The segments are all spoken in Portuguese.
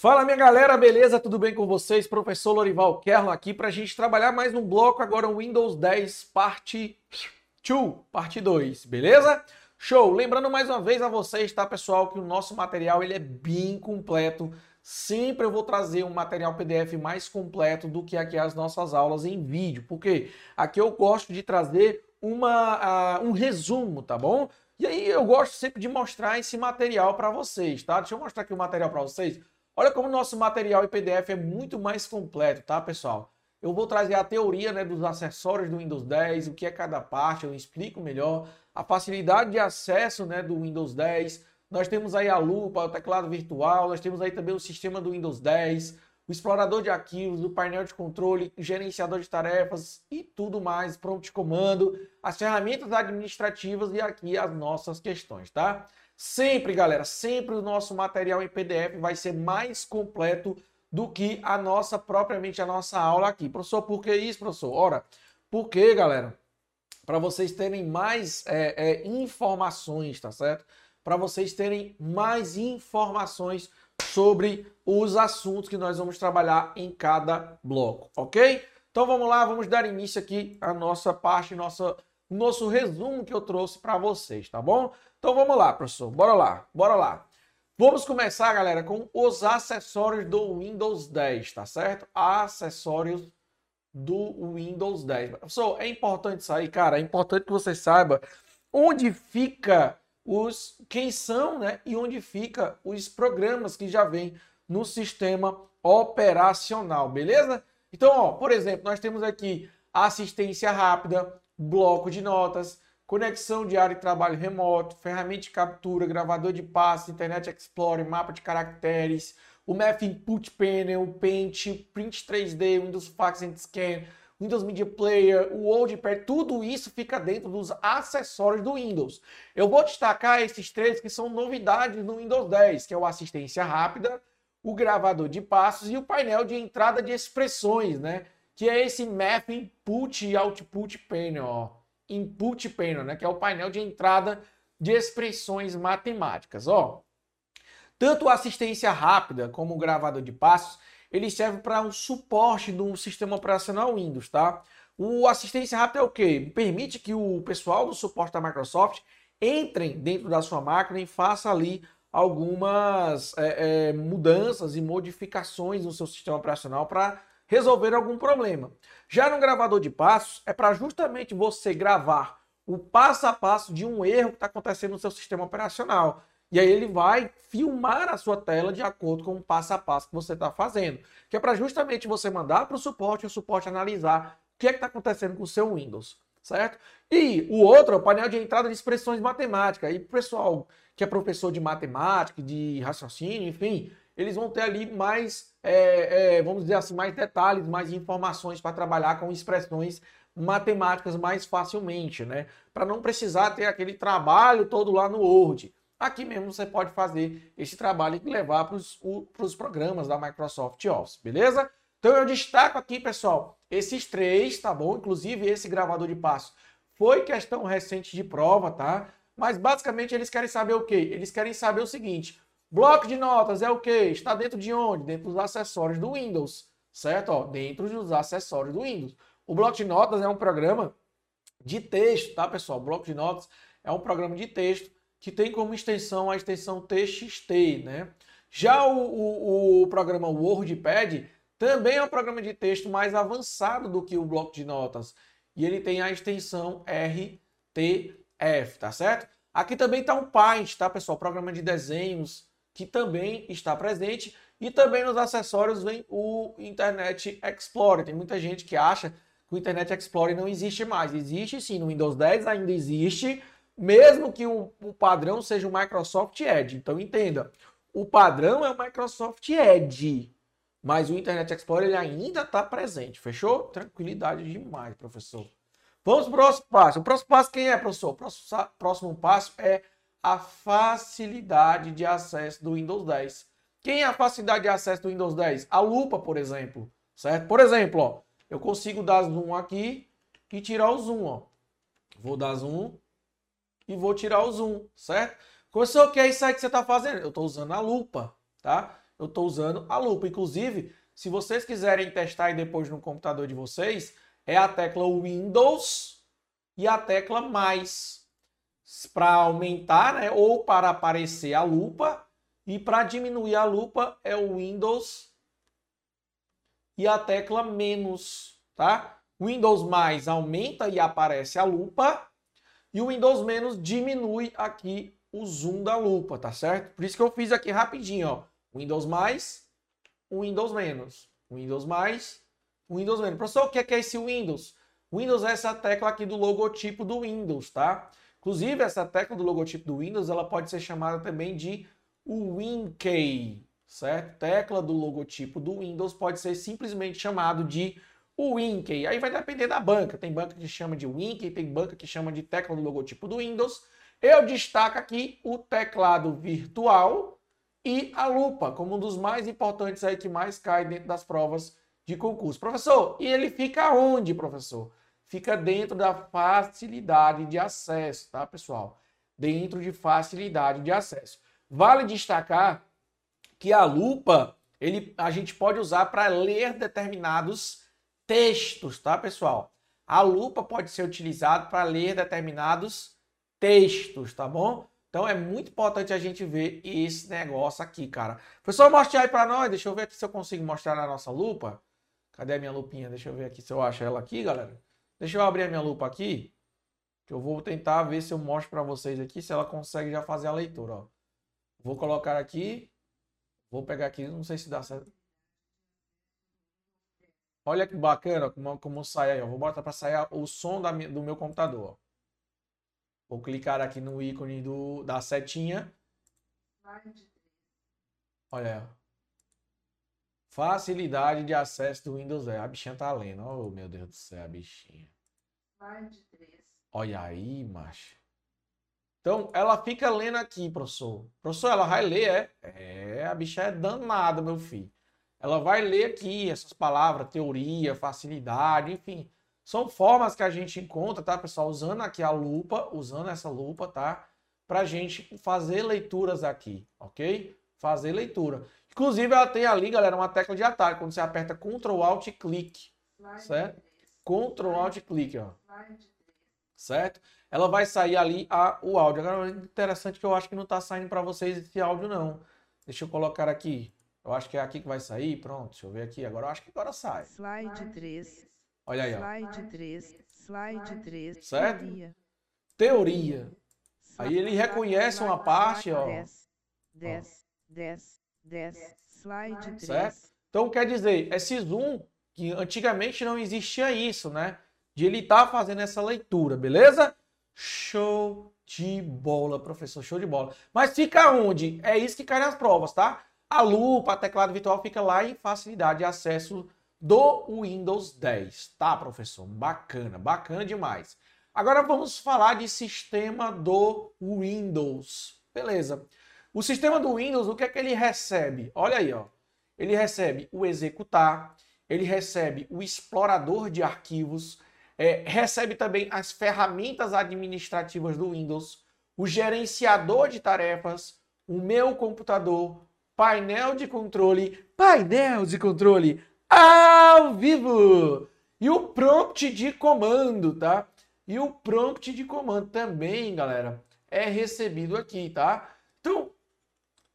Fala minha galera, beleza? Tudo bem com vocês? Professor Lorival Kerlo aqui para a gente trabalhar mais um bloco agora Windows 10 parte 2, parte 2, beleza? Show! Lembrando mais uma vez a vocês, tá pessoal, que o nosso material ele é bem completo. Sempre eu vou trazer um material PDF mais completo do que aqui as nossas aulas em vídeo, porque aqui eu gosto de trazer uma, uh, um resumo, tá bom? E aí eu gosto sempre de mostrar esse material para vocês, tá? Deixa eu mostrar aqui o material para vocês. Olha como o nosso material em PDF é muito mais completo, tá, pessoal? Eu vou trazer a teoria né, dos acessórios do Windows 10, o que é cada parte, eu explico melhor, a facilidade de acesso né, do Windows 10. Nós temos aí a lupa, o teclado virtual, nós temos aí também o sistema do Windows 10, o explorador de arquivos, o painel de controle, gerenciador de tarefas e tudo mais, de comando, as ferramentas administrativas e aqui as nossas questões, tá? Sempre, galera, sempre o nosso material em PDF vai ser mais completo do que a nossa, propriamente a nossa aula aqui. Professor, por que isso, professor? Ora, porque, galera, para vocês terem mais é, é, informações, tá certo? Para vocês terem mais informações sobre os assuntos que nós vamos trabalhar em cada bloco, ok? Então vamos lá, vamos dar início aqui à nossa parte, nossa, nosso resumo que eu trouxe para vocês, tá bom? Então vamos lá, professor, bora lá, bora lá. Vamos começar, galera, com os acessórios do Windows 10, tá certo? Acessórios do Windows 10. Professor, é importante aí, cara, é importante que você saiba onde fica os quem são, né? E onde fica os programas que já vêm no sistema operacional, beleza? Então, ó, por exemplo, nós temos aqui assistência rápida, bloco de notas, conexão de área de trabalho remoto, ferramenta de captura, gravador de passos, Internet Explorer, mapa de caracteres, o Math Input Panel, o Paint, Print 3D, Windows Fax and Scan, Windows Media Player, o WordPad, tudo isso fica dentro dos acessórios do Windows. Eu vou destacar esses três que são novidades no Windows 10, que é o assistência rápida, o gravador de passos e o painel de entrada de expressões, né? Que é esse Math Input e Output Panel, ó. Input Panel, né? Que é o painel de entrada de expressões matemáticas, ó. Tanto a assistência rápida como o gravador de passos ele serve para um suporte do sistema operacional Windows, tá? O assistência rápida é o quê? Permite que o pessoal do suporte da Microsoft entrem dentro da sua máquina e faça ali algumas é, é, mudanças e modificações no seu sistema operacional para resolver algum problema. Já no gravador de passos, é para justamente você gravar o passo a passo de um erro que está acontecendo no seu sistema operacional. E aí ele vai filmar a sua tela de acordo com o passo a passo que você está fazendo. Que é para justamente você mandar para o suporte e o suporte analisar o que é está acontecendo com o seu Windows. Certo? E o outro é o painel de entrada de expressões matemáticas. E pessoal que é professor de matemática, de raciocínio, enfim, eles vão ter ali mais, é, é, vamos dizer assim, mais detalhes, mais informações para trabalhar com expressões matemáticas mais facilmente, né? Para não precisar ter aquele trabalho todo lá no Word. Aqui mesmo você pode fazer esse trabalho e levar para os programas da Microsoft Office, beleza? Então eu destaco aqui, pessoal, esses três, tá bom? Inclusive esse gravador de passo foi questão recente de prova, tá? Mas basicamente eles querem saber o quê? Eles querem saber o seguinte: bloco de notas é o quê? Está dentro de onde? Dentro dos acessórios do Windows, certo? Ó, dentro dos acessórios do Windows. O bloco de notas é um programa de texto, tá, pessoal? O bloco de notas é um programa de texto que tem como extensão a extensão TXT, né? Já o, o, o programa WordPad também é um programa de texto mais avançado do que o bloco de notas e ele tem a extensão RTF, tá certo? Aqui também está um Paint, tá, pessoal? Programa de desenhos que também está presente e também nos acessórios vem o Internet Explorer. Tem muita gente que acha que o Internet Explorer não existe mais. Existe sim, no Windows 10 ainda existe, mesmo que o, o padrão seja o Microsoft Edge. Então entenda, o padrão é o Microsoft Edge, mas o Internet Explorer ele ainda está presente, fechou? Tranquilidade demais, professor. Vamos para o próximo passo. O próximo passo quem é, professor? O próximo, próximo passo é a facilidade de acesso do Windows 10. Quem é a facilidade de acesso do Windows 10? A lupa, por exemplo, certo? Por exemplo, ó, eu consigo dar zoom aqui e tirar o zoom, ó. Vou dar zoom, e vou tirar o zoom, certo? Professor, o que é isso aí que você está fazendo? Eu estou usando a lupa, tá? eu estou usando a lupa. Inclusive, se vocês quiserem testar aí depois no computador de vocês, é a tecla Windows e a tecla mais para aumentar, né, ou para aparecer a lupa, e para diminuir a lupa é o Windows e a tecla menos, tá? Windows mais aumenta e aparece a lupa, e o Windows menos diminui aqui o zoom da lupa, tá certo? Por isso que eu fiz aqui rapidinho, ó. Windows mais, Windows menos. Windows mais, Windows menos. Professor, o é, que é esse Windows? Windows é essa tecla aqui do logotipo do Windows, tá? Inclusive, essa tecla do logotipo do Windows, ela pode ser chamada também de WinKey, certo? Tecla do logotipo do Windows pode ser simplesmente chamado de WinKey. Aí vai depender da banca. Tem banca que chama de WinKey, tem banca que chama de tecla do logotipo do Windows. Eu destaco aqui o teclado virtual e a lupa, como um dos mais importantes aí que mais cai dentro das provas de concurso. Professor, e ele fica onde, professor? Fica dentro da facilidade de acesso, tá, pessoal? Dentro de facilidade de acesso. Vale destacar que a lupa ele, a gente pode usar para ler determinados textos, tá, pessoal? A lupa pode ser utilizada para ler determinados textos, tá bom? Então é muito importante a gente ver esse negócio aqui, cara. Professor, mostre aí para nós. Deixa eu ver aqui se eu consigo mostrar na nossa lupa. Cadê a minha lupinha? Deixa eu ver aqui se eu acho ela aqui, galera. Deixa eu abrir a minha lupa aqui. Que eu vou tentar ver se eu mostro para vocês aqui se ela consegue já fazer a leitura, ó. Vou colocar aqui. Vou pegar aqui, não sei se dá certo. Olha que bacana como, como sai aí, ó. Vou botar para sair o som da, do meu computador, ó. Vou clicar aqui no ícone do, da setinha. Olha aí. Facilidade de acesso do Windows 10. A bichinha tá lendo. Oh, meu Deus do céu, a bichinha. Olha aí, macho. Então, ela fica lendo aqui, professor. Professor, ela vai ler, é? É, a bicha é danada, meu filho. Ela vai ler aqui essas palavras, teoria, facilidade, enfim. São formas que a gente encontra, tá, pessoal? Usando aqui a lupa, usando essa lupa, tá? Pra gente fazer leituras aqui, ok? Fazer leitura. Inclusive, ela tem ali, galera, uma tecla de atalho. Quando você aperta Ctrl Alt Clique, certo? Ctrl Alt Clique, ó. Certo? Ela vai sair ali a, o áudio. Agora, interessante que eu acho que não tá saindo para vocês esse áudio, não. Deixa eu colocar aqui. Eu acho que é aqui que vai sair. Pronto, deixa eu ver aqui. Agora eu acho que agora sai. Slide 3. Olha aí, ó. Slide 3. Slide 3. Certo? Teoria. Teoria. Aí ele reconhece uma parte, ó. 10, 10, 10, 10. Slide 3. Certo? Então quer dizer, esse zoom, que antigamente não existia isso, né? De ele estar tá fazendo essa leitura, beleza? Show de bola, professor, show de bola. Mas fica onde? É isso que cai nas provas, tá? A lupa, a teclado virtual fica lá em facilidade de acesso do Windows 10, tá, professor? Bacana, bacana demais. Agora vamos falar de sistema do Windows. Beleza. O sistema do Windows, o que é que ele recebe? Olha aí, ó. Ele recebe o executar, ele recebe o explorador de arquivos, é, recebe também as ferramentas administrativas do Windows, o gerenciador de tarefas, o meu computador, painel de controle, painel de controle, ao vivo. E o prompt de comando, tá? E o prompt de comando também, galera, é recebido aqui, tá? Então,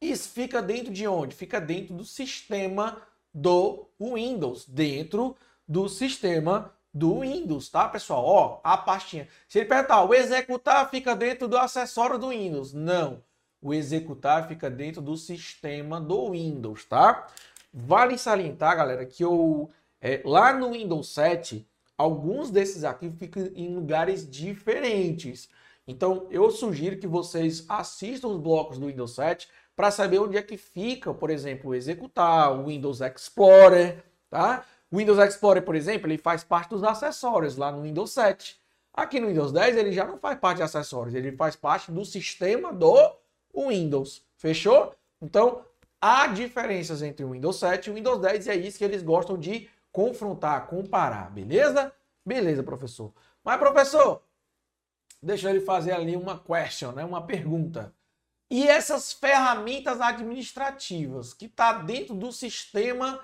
isso fica dentro de onde? Fica dentro do sistema do Windows, dentro do sistema do Windows, tá, pessoal? Ó, a pastinha. Se ele perguntar, o executar fica dentro do acessório do Windows. Não. O executar fica dentro do sistema do Windows, tá? Vale salientar, galera, que eu, é, lá no Windows 7, alguns desses arquivos ficam em lugares diferentes. Então, eu sugiro que vocês assistam os blocos do Windows 7 para saber onde é que fica, por exemplo, executar, o Windows Explorer, tá? O Windows Explorer, por exemplo, ele faz parte dos acessórios lá no Windows 7. Aqui no Windows 10 ele já não faz parte de acessórios, ele faz parte do sistema do Windows. Fechou? Então, Há diferenças entre o Windows 7 e o Windows 10 e é isso que eles gostam de confrontar, comparar, beleza? Beleza, professor. Mas, professor, deixa ele fazer ali uma question, né? uma pergunta. E essas ferramentas administrativas que está dentro do sistema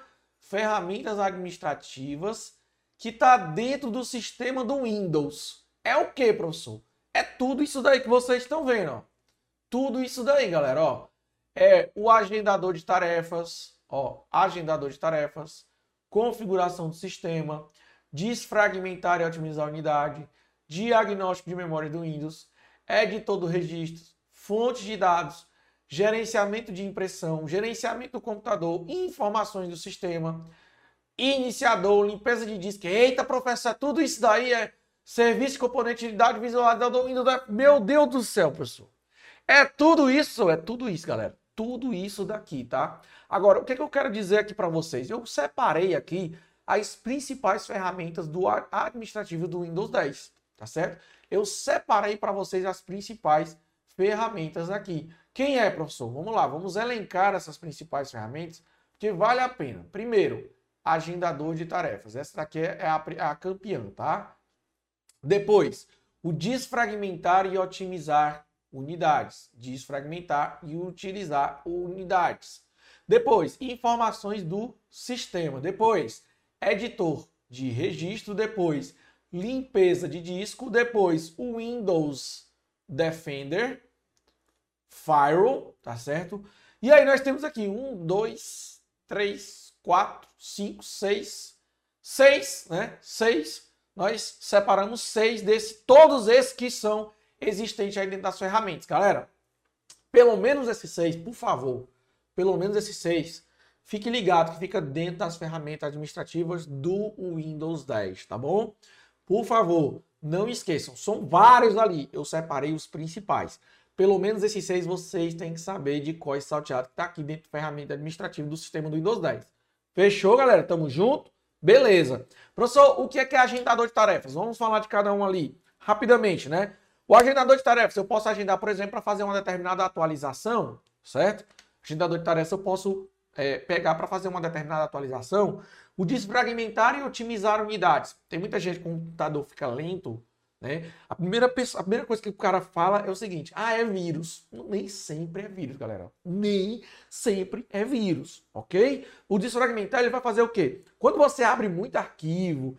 ferramentas administrativas que está dentro do sistema do Windows. É o que, professor? É tudo isso daí que vocês estão vendo. Ó. Tudo isso daí, galera. Ó. É o agendador de tarefas, ó, agendador de tarefas, configuração do sistema, desfragmentar e otimizar a unidade, diagnóstico de memória do Windows, editor do registro, fontes de dados, gerenciamento de impressão, gerenciamento do computador, informações do sistema, iniciador, limpeza de disco. Eita, professor, tudo isso daí é serviço componente de dados visualizador Windows. Meu Deus do céu, professor. É tudo isso, é tudo isso, galera. Tudo isso daqui, tá? Agora, o que, que eu quero dizer aqui para vocês? Eu separei aqui as principais ferramentas do administrativo do Windows 10, tá certo? Eu separei para vocês as principais ferramentas aqui. Quem é, professor? Vamos lá, vamos elencar essas principais ferramentas, que vale a pena. Primeiro, agendador de tarefas. Essa daqui é a, é a campeã, tá? Depois, o desfragmentar e otimizar unidades. Desfragmentar e utilizar unidades. Depois, informações do sistema. Depois, editor de registro. Depois, limpeza de disco. Depois, o Windows Defender. Firewall, tá certo? E aí nós temos aqui um, dois, três, quatro, cinco, seis, seis, né? Seis. Nós separamos seis desses, todos esses que são existentes aí dentro das ferramentas, galera. Pelo menos esses seis, por favor. Pelo menos esses seis. Fique ligado que fica dentro das ferramentas administrativas do Windows 10, tá bom? Por favor, não esqueçam, são vários ali. Eu separei os principais. Pelo menos esses seis vocês têm que saber de qual salteado que está aqui dentro da ferramenta administrativa do sistema do Windows 10. Fechou, galera? Tamo junto? Beleza. Professor, o que é que é agendador de tarefas? Vamos falar de cada um ali rapidamente, né? O agendador de tarefas, eu posso agendar, por exemplo, para fazer uma determinada atualização, certo? Agendador de tarefas, eu posso é, pegar para fazer uma determinada atualização. O desfragmentar e otimizar unidades. Tem muita gente com o computador fica lento, né? A, primeira pessoa, a primeira coisa que o cara fala é o seguinte: ah, é vírus. Nem sempre é vírus, galera. Nem sempre é vírus, ok? O desfragmentar ele vai fazer o quê? Quando você abre muito arquivo,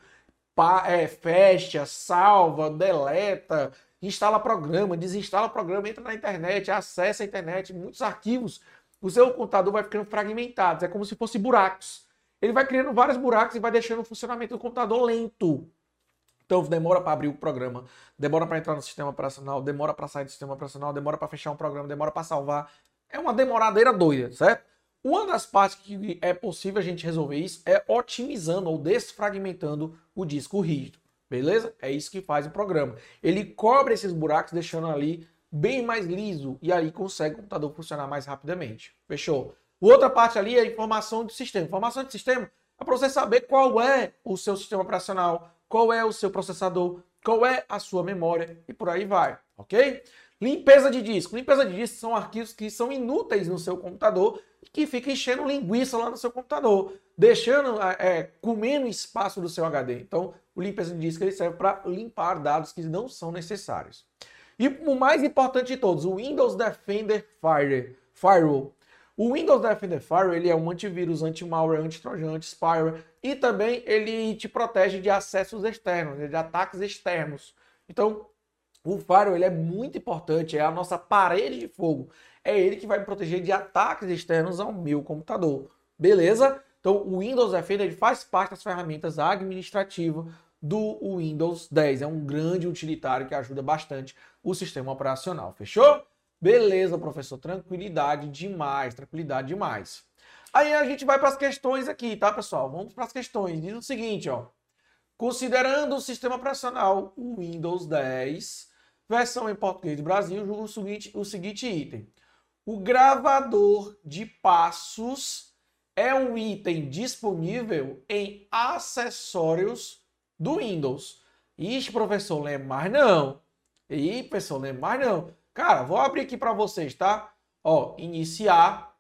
pá, é, fecha, salva, deleta, instala programa, desinstala programa, entra na internet, acessa a internet, muitos arquivos, o seu computador vai ficando fragmentado. É como se fosse buracos. Ele vai criando vários buracos e vai deixando o funcionamento do computador lento. Então demora para abrir o programa, demora para entrar no sistema operacional, demora para sair do sistema operacional, demora para fechar um programa, demora para salvar. É uma demoradeira doida, certo? Uma das partes que é possível a gente resolver isso é otimizando ou desfragmentando o disco rígido. Beleza? É isso que faz o programa. Ele cobre esses buracos, deixando ali bem mais liso e aí consegue o computador funcionar mais rapidamente. Fechou? Outra parte ali é informação do sistema. Informação do sistema é para você saber qual é o seu sistema operacional, qual é o seu processador, qual é a sua memória e por aí vai, ok? Limpeza de disco. Limpeza de disco são arquivos que são inúteis no seu computador e que ficam enchendo linguiça lá no seu computador, deixando, é, é comendo espaço do seu HD. Então, o limpeza de disco ele serve para limpar dados que não são necessários. E o mais importante de todos, o Windows Defender Fire, Firewall. O Windows Defender Firewall ele é um antivírus, anti-malware, anti-trojan, anti-spyware e também ele te protege de acessos externos, de ataques externos. Então, o Firewall ele é muito importante, é a nossa parede de fogo. É ele que vai me proteger de ataques externos ao meu computador. Beleza? Então, o Windows Defender ele faz parte das ferramentas administrativas do Windows 10. É um grande utilitário que ajuda bastante o sistema operacional. Fechou? Beleza, professor, tranquilidade demais, tranquilidade demais. Aí a gente vai para as questões aqui, tá, pessoal? Vamos para as questões. Diz o seguinte, ó. Considerando o sistema operacional Windows 10, versão em português do Brasil, o seguinte, o seguinte item. O gravador de passos é um item disponível em acessórios do Windows. Ixi, professor, lembra mais não. Ih, professor, lembra mais não. Cara, vou abrir aqui para vocês, tá? Ó, iniciar.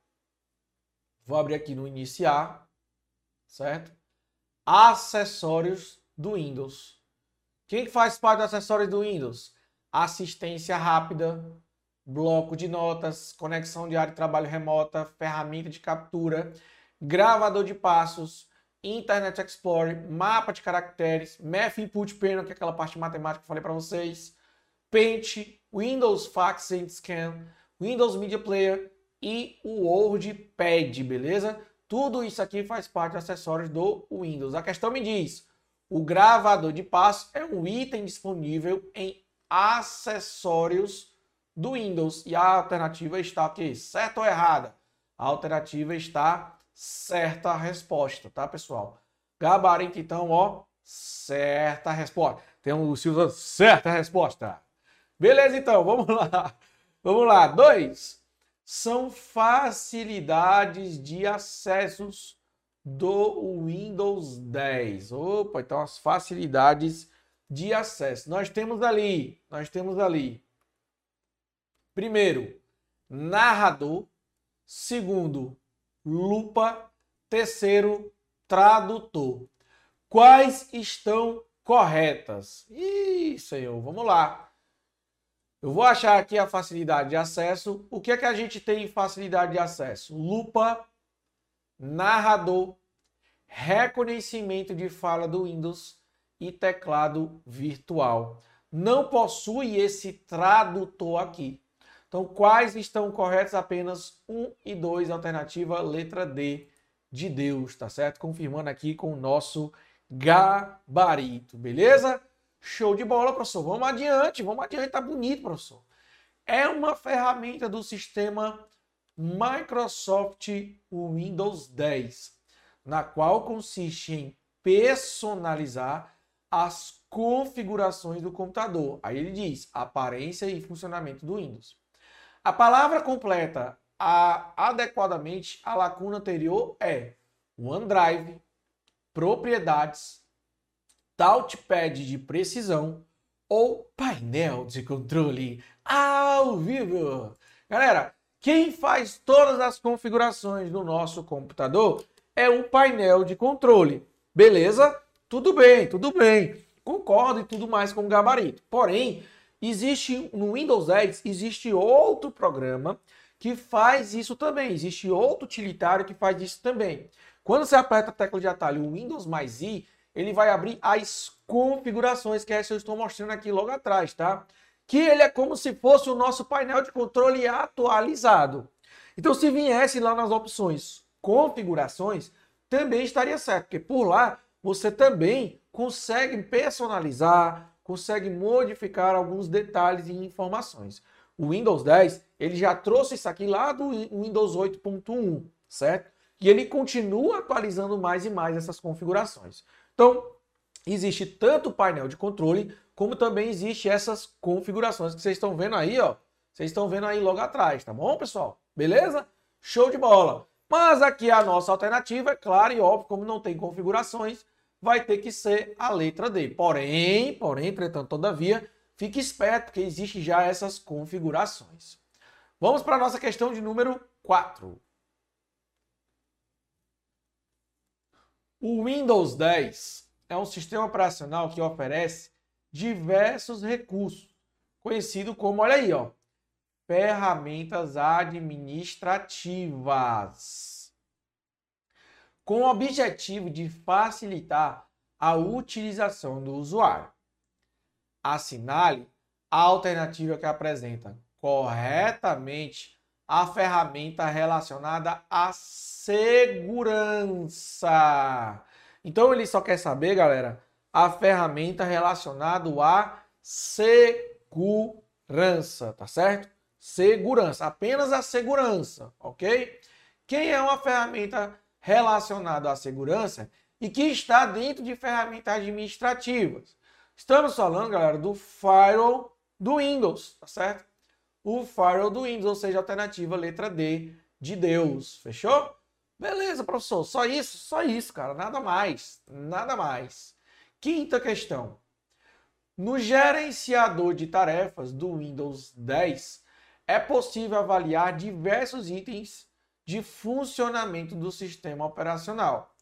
Vou abrir aqui no iniciar, certo? Acessórios do Windows. Quem faz parte dos acessórios do Windows? Assistência rápida, bloco de notas, conexão de área de trabalho remota, ferramenta de captura, gravador de passos, Internet Explorer, mapa de caracteres, Math Input Panel, que é aquela parte matemática que eu falei para vocês, Paint, Windows Fax and Scan, Windows Media Player e o WordPad, beleza? Tudo isso aqui faz parte de acessórios do Windows. A questão me diz, o gravador de passo é um item disponível em acessórios do Windows. E a alternativa está aqui, certa ou errada? A alternativa está certa a resposta, tá, pessoal? Gabarito, então, ó, certa resposta. Tem um Silva, certa resposta. Beleza, então, vamos lá. Vamos lá. Dois, são facilidades de acessos do Windows 10. Opa, então as facilidades de acesso. Nós temos ali, nós temos ali Primeiro, narrador. Segundo, lupa. Terceiro, tradutor. Quais estão corretas? Ih, senhor, vamos lá. Eu vou achar aqui a facilidade de acesso. O que é que a gente tem em facilidade de acesso? Lupa, narrador, reconhecimento de fala do Windows e teclado virtual. Não possui esse tradutor aqui. Então, quais estão corretos? Apenas 1 e 2, alternativa letra D de Deus, tá certo? Confirmando aqui com o nosso gabarito, beleza? Show de bola, professor. Vamos adiante, vamos adiante, tá bonito, professor. É uma ferramenta do sistema Microsoft Windows 10, na qual consiste em personalizar as configurações do computador. Aí ele diz aparência e funcionamento do Windows. A palavra completa a, adequadamente a lacuna anterior é OneDrive, propriedades, touchpad de precisão ou painel de controle ao vivo. Galera, quem faz todas as configurações do nosso computador é o painel de controle. Beleza? Tudo bem, tudo bem. Concordo e tudo mais com o gabarito. Porém, Existe no Windows 10 existe outro programa que faz isso também. Existe outro utilitário que faz isso também. Quando você aperta a tecla de atalho Windows mais I, ele vai abrir as configurações que é eu estou mostrando aqui logo atrás, tá? Que ele é como se fosse o nosso painel de controle atualizado. Então, se viesse lá nas opções configurações, também estaria certo, porque por lá você também consegue personalizar, consegue modificar alguns detalhes e informações. O Windows 10, ele já trouxe isso aqui lá do Windows 8.1, certo? E ele continua atualizando mais e mais essas configurações. Então, existe tanto o painel de controle, como também existe essas configurações que vocês estão vendo aí, ó. Vocês estão vendo aí logo atrás, tá bom, pessoal? Beleza? Show de bola! Mas aqui a nossa alternativa, é claro e óbvio, como não tem configurações, vai ter que ser a letra D. Porém, porém, entretanto, todavia, fique esperto, porque existe já essas configurações. Vamos para a nossa questão de número 4. O Windows 10 é um sistema operacional que oferece diversos recursos, conhecido como, olha aí, ó, ferramentas administrativas com o objetivo de facilitar a utilização do usuário. Assinale a alternativa que apresenta corretamente a ferramenta relacionada à segurança. Então ele só quer saber, galera, a ferramenta relacionada à segurança, tá certo? Segurança, apenas a segurança, ok? Quem é uma ferramenta relacionado à segurança e que está dentro de ferramentas administrativas. Estamos falando, galera, do firewall do Windows, tá certo? O firewall do Windows, ou seja, alternativa letra D de Deus. Fechou? Beleza, professor. Só isso? Só isso, cara. Nada mais. Nada mais. Quinta questão. No gerenciador de tarefas do Windows 10, é possível avaliar diversos itens de funcionamento do sistema operacional,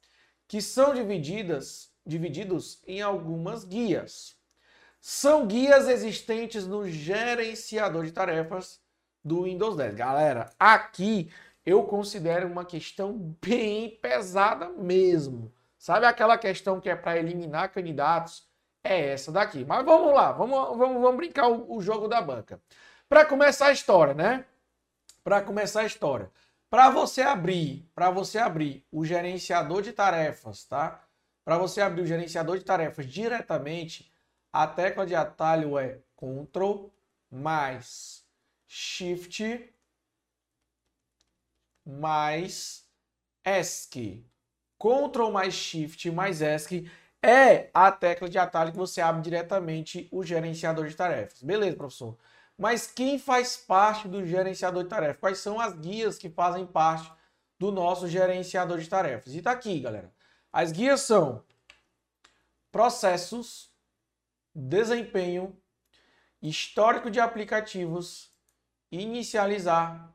que são divididas, divididos em algumas guias. São guias existentes no gerenciador de tarefas do Windows 10. Galera, aqui eu considero uma questão bem pesada mesmo. Sabe aquela questão que é para eliminar candidatos? É essa daqui. Mas vamos lá, vamos, vamos, vamos brincar o, o jogo da banca. Para começar a história, né? Para começar a história. Para você abrir, para você abrir o gerenciador de tarefas, tá? Para você abrir o gerenciador de tarefas diretamente, a tecla de atalho é Ctrl mais Shift mais ESC. Ctrl mais Shift mais ESC é a tecla de atalho que você abre diretamente o gerenciador de tarefas. Beleza, professor. Mas quem faz parte do gerenciador de tarefas? Quais são as guias que fazem parte do nosso gerenciador de tarefas? E tá aqui, galera. As guias são processos, desempenho, histórico de aplicativos, inicializar,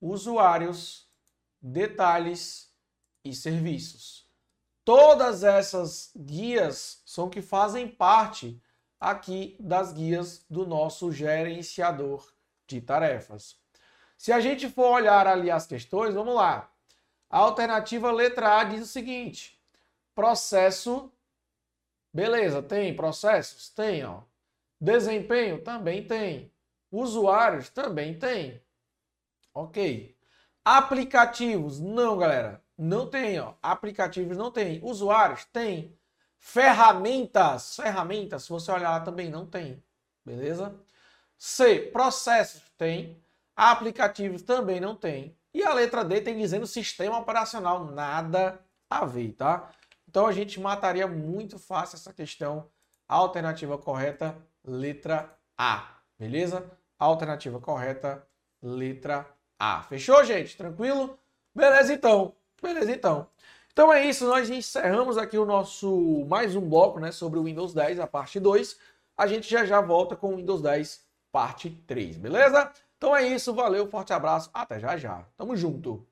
usuários, detalhes e serviços. Todas essas guias são que fazem parte aqui das guias do nosso gerenciador de tarefas. Se a gente for olhar ali as questões, vamos lá. A alternativa letra A diz o seguinte: processo. Beleza, tem processos? Tem, ó. Desempenho também tem. Usuários também tem. OK. Aplicativos? Não, galera. Não tem, ó. Aplicativos não tem. Usuários? Tem. Ferramentas, ferramentas, se você olhar lá também não tem, beleza? C, processos tem, aplicativos também não tem. E a letra D tem dizendo sistema operacional, nada a ver, tá? Então a gente mataria muito fácil essa questão. Alternativa correta, letra A, beleza? Alternativa correta, letra A. Fechou, gente? Tranquilo? Beleza então. Beleza então. Então é isso, nós encerramos aqui o nosso mais um bloco, né, sobre o Windows 10, a parte 2. A gente já já volta com o Windows 10 parte 3, beleza? Então é isso, valeu, forte abraço, até já já. Tamo junto.